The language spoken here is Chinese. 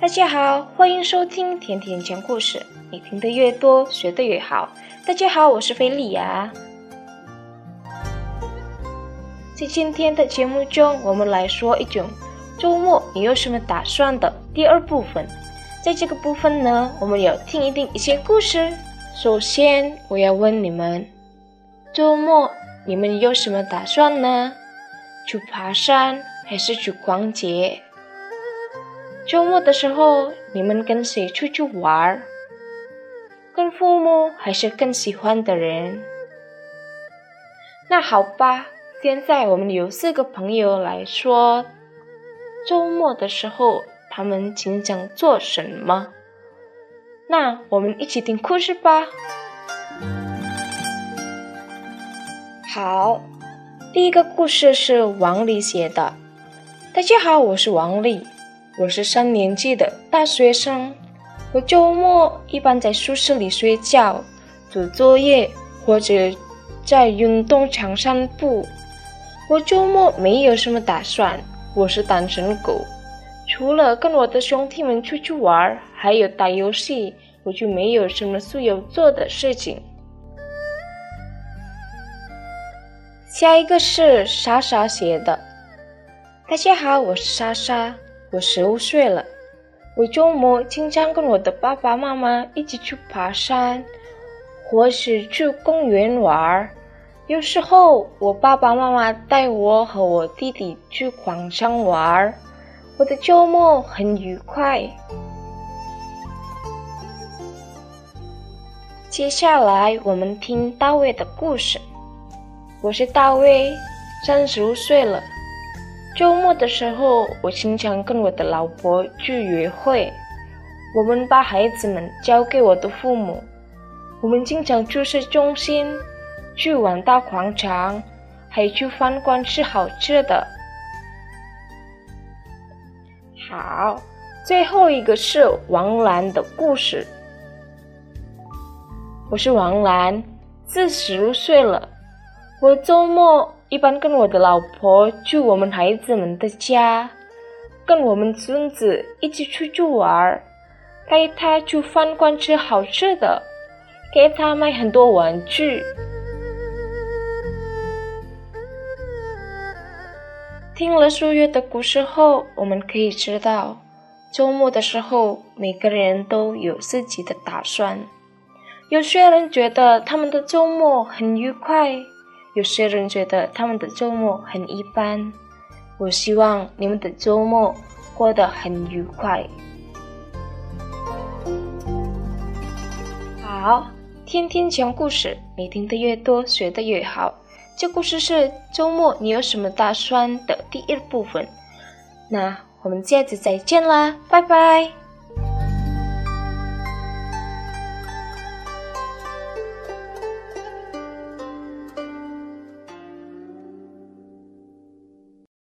大家好，欢迎收听甜甜讲故事。你听得越多，学得越好。大家好，我是菲利亚。在今天的节目中，我们来说一种周末你有什么打算的第二部分。在这个部分呢，我们要听一听一些故事。首先，我要问你们，周末你们有什么打算呢？去爬山还是去逛街？周末的时候，你们跟谁出去玩？跟父母还是更喜欢的人？那好吧，现在我们有四个朋友来说，周末的时候他们经常做什么？那我们一起听故事吧。好，第一个故事是王丽写的。大家好，我是王丽。我是三年级的大学生，我周末一般在宿舍里睡觉、做作业或者在运动场散步。我周末没有什么打算，我是单身狗，除了跟我的兄弟们出去玩，还有打游戏，我就没有什么需要做的事情。下一个是莎莎写的，大家好，我是莎莎。我十五岁了，我周末经常跟我的爸爸妈妈一起去爬山，或是去公园玩儿。有时候我爸爸妈妈带我和我弟弟去广场玩儿，我的周末很愉快。接下来我们听大卫的故事。我是大卫，三十五岁了。周末的时候，我经常跟我的老婆去约会。我们把孩子们交给我的父母。我们经常去市中心，去玩大广场，还去饭馆吃好吃的。好，最后一个是王兰的故事。我是王兰，四十岁了。我周末。一般跟我的老婆去我们孩子们的家，跟我们孙子一起出去玩，带他去饭馆吃好吃的，给他买很多玩具。听了数月的故事后，我们可以知道，周末的时候每个人都有自己的打算。有些人觉得他们的周末很愉快。有些人觉得他们的周末很一般，我希望你们的周末过得很愉快。好，天天讲故事，你听得越多，学得越好。这故事是周末你有什么打算的第一部分。那我们下次再见啦，拜拜。